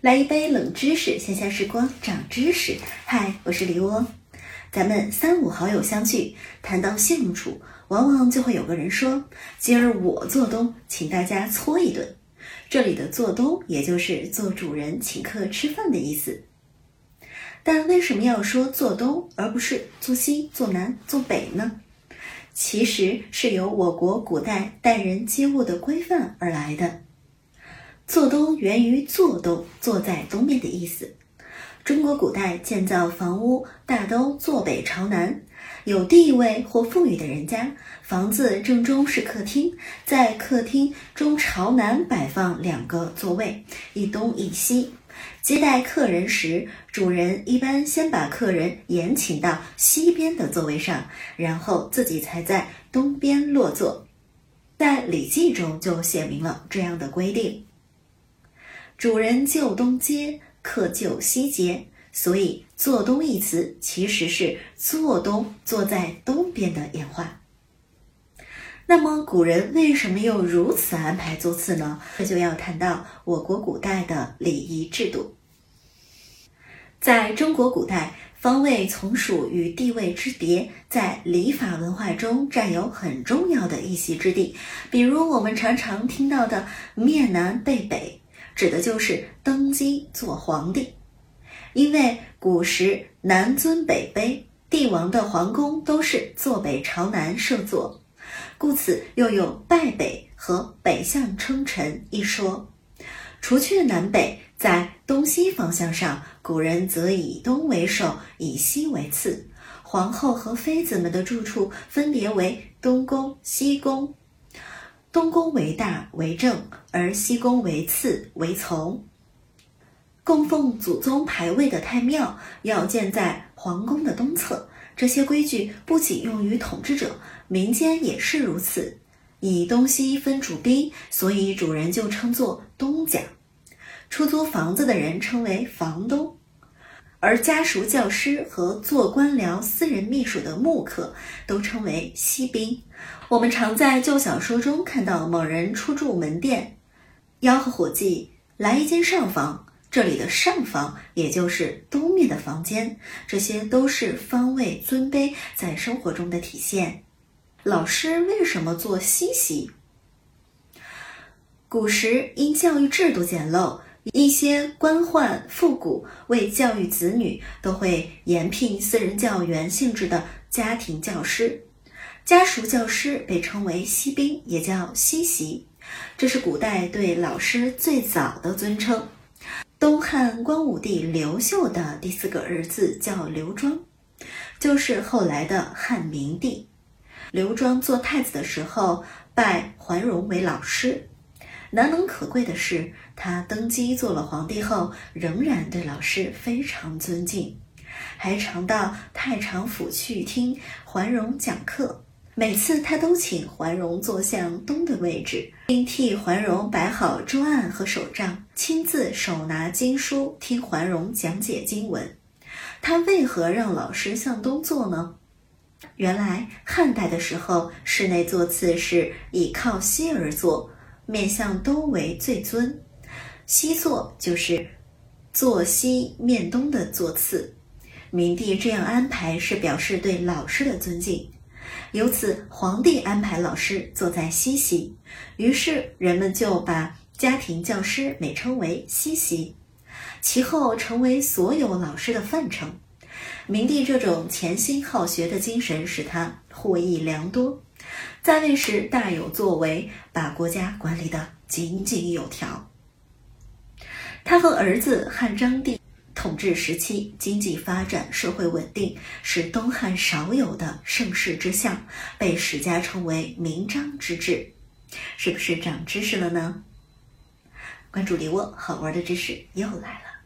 来一杯冷知识，闲暇时光长知识。嗨，我是李窝。咱们三五好友相聚，谈到相处，往往就会有个人说：“今儿我做东，请大家搓一顿。”这里的做东，也就是做主人请客吃饭的意思。但为什么要说做东，而不是做西、做南、做北呢？其实是由我国古代待人接物的规范而来的。坐东源于坐东，坐在东边的意思。中国古代建造房屋大都坐北朝南，有地位或富裕的人家，房子正中是客厅，在客厅中朝南摆放两个座位，一东一西。接待客人时，主人一般先把客人延请到西边的座位上，然后自己才在东边落座。在《礼记》中就写明了这样的规定。主人就东接，客就西接，所以“坐东”一词其实是“坐东”坐在东边的演化。那么，古人为什么又如此安排座次呢？这就要谈到我国古代的礼仪制度。在中国古代，方位从属与地位之别，在礼法文化中占有很重要的一席之地。比如，我们常常听到的“面南背北”。指的就是登基做皇帝，因为古时南尊北卑，帝王的皇宫都是坐北朝南设座，故此又有拜北和北向称臣一说。除却南北，在东西方向上，古人则以东为首，以西为次。皇后和妃子们的住处分别为东宫、西宫。东宫为大为正，而西宫为次为从。供奉祖宗牌位的太庙要建在皇宫的东侧。这些规矩不仅用于统治者，民间也是如此。以东西分主宾，所以主人就称作东家；出租房子的人称为房东。而家属、教师和做官僚、私人秘书的幕客都称为西宾。我们常在旧小说中看到某人出住门店，吆喝伙计来一间上房。这里的上房也就是东面的房间，这些都是方位尊卑在生活中的体现。老师为什么做西席？古时因教育制度简陋。一些官宦富贾为教育子女，都会延聘私人教员性质的家庭教师，家属教师被称为西宾，也叫西席。这是古代对老师最早的尊称。东汉光武帝刘秀的第四个儿子叫刘庄，就是后来的汉明帝。刘庄做太子的时候，拜桓荣为老师。难能可贵的是，他登基做了皇帝后，仍然对老师非常尊敬，还常到太常府去听桓荣讲课。每次他都请桓荣坐向东的位置，并替桓荣摆好桌案和手杖，亲自手拿经书听桓荣讲解经文。他为何让老师向东坐呢？原来汉代的时候，室内坐次是以靠西而坐。面向东为最尊，西座就是坐西面东的座次。明帝这样安排是表示对老师的尊敬，由此皇帝安排老师坐在西席，于是人们就把家庭教师美称为西席，其后成为所有老师的范称。明帝这种潜心好学的精神使他获益良多。在位时大有作为，把国家管理得井井有条。他和儿子汉章帝统治时期，经济发展，社会稳定，是东汉少有的盛世之象，被史家称为“明章之治”。是不是长知识了呢？关注李沃，好玩的知识又来了。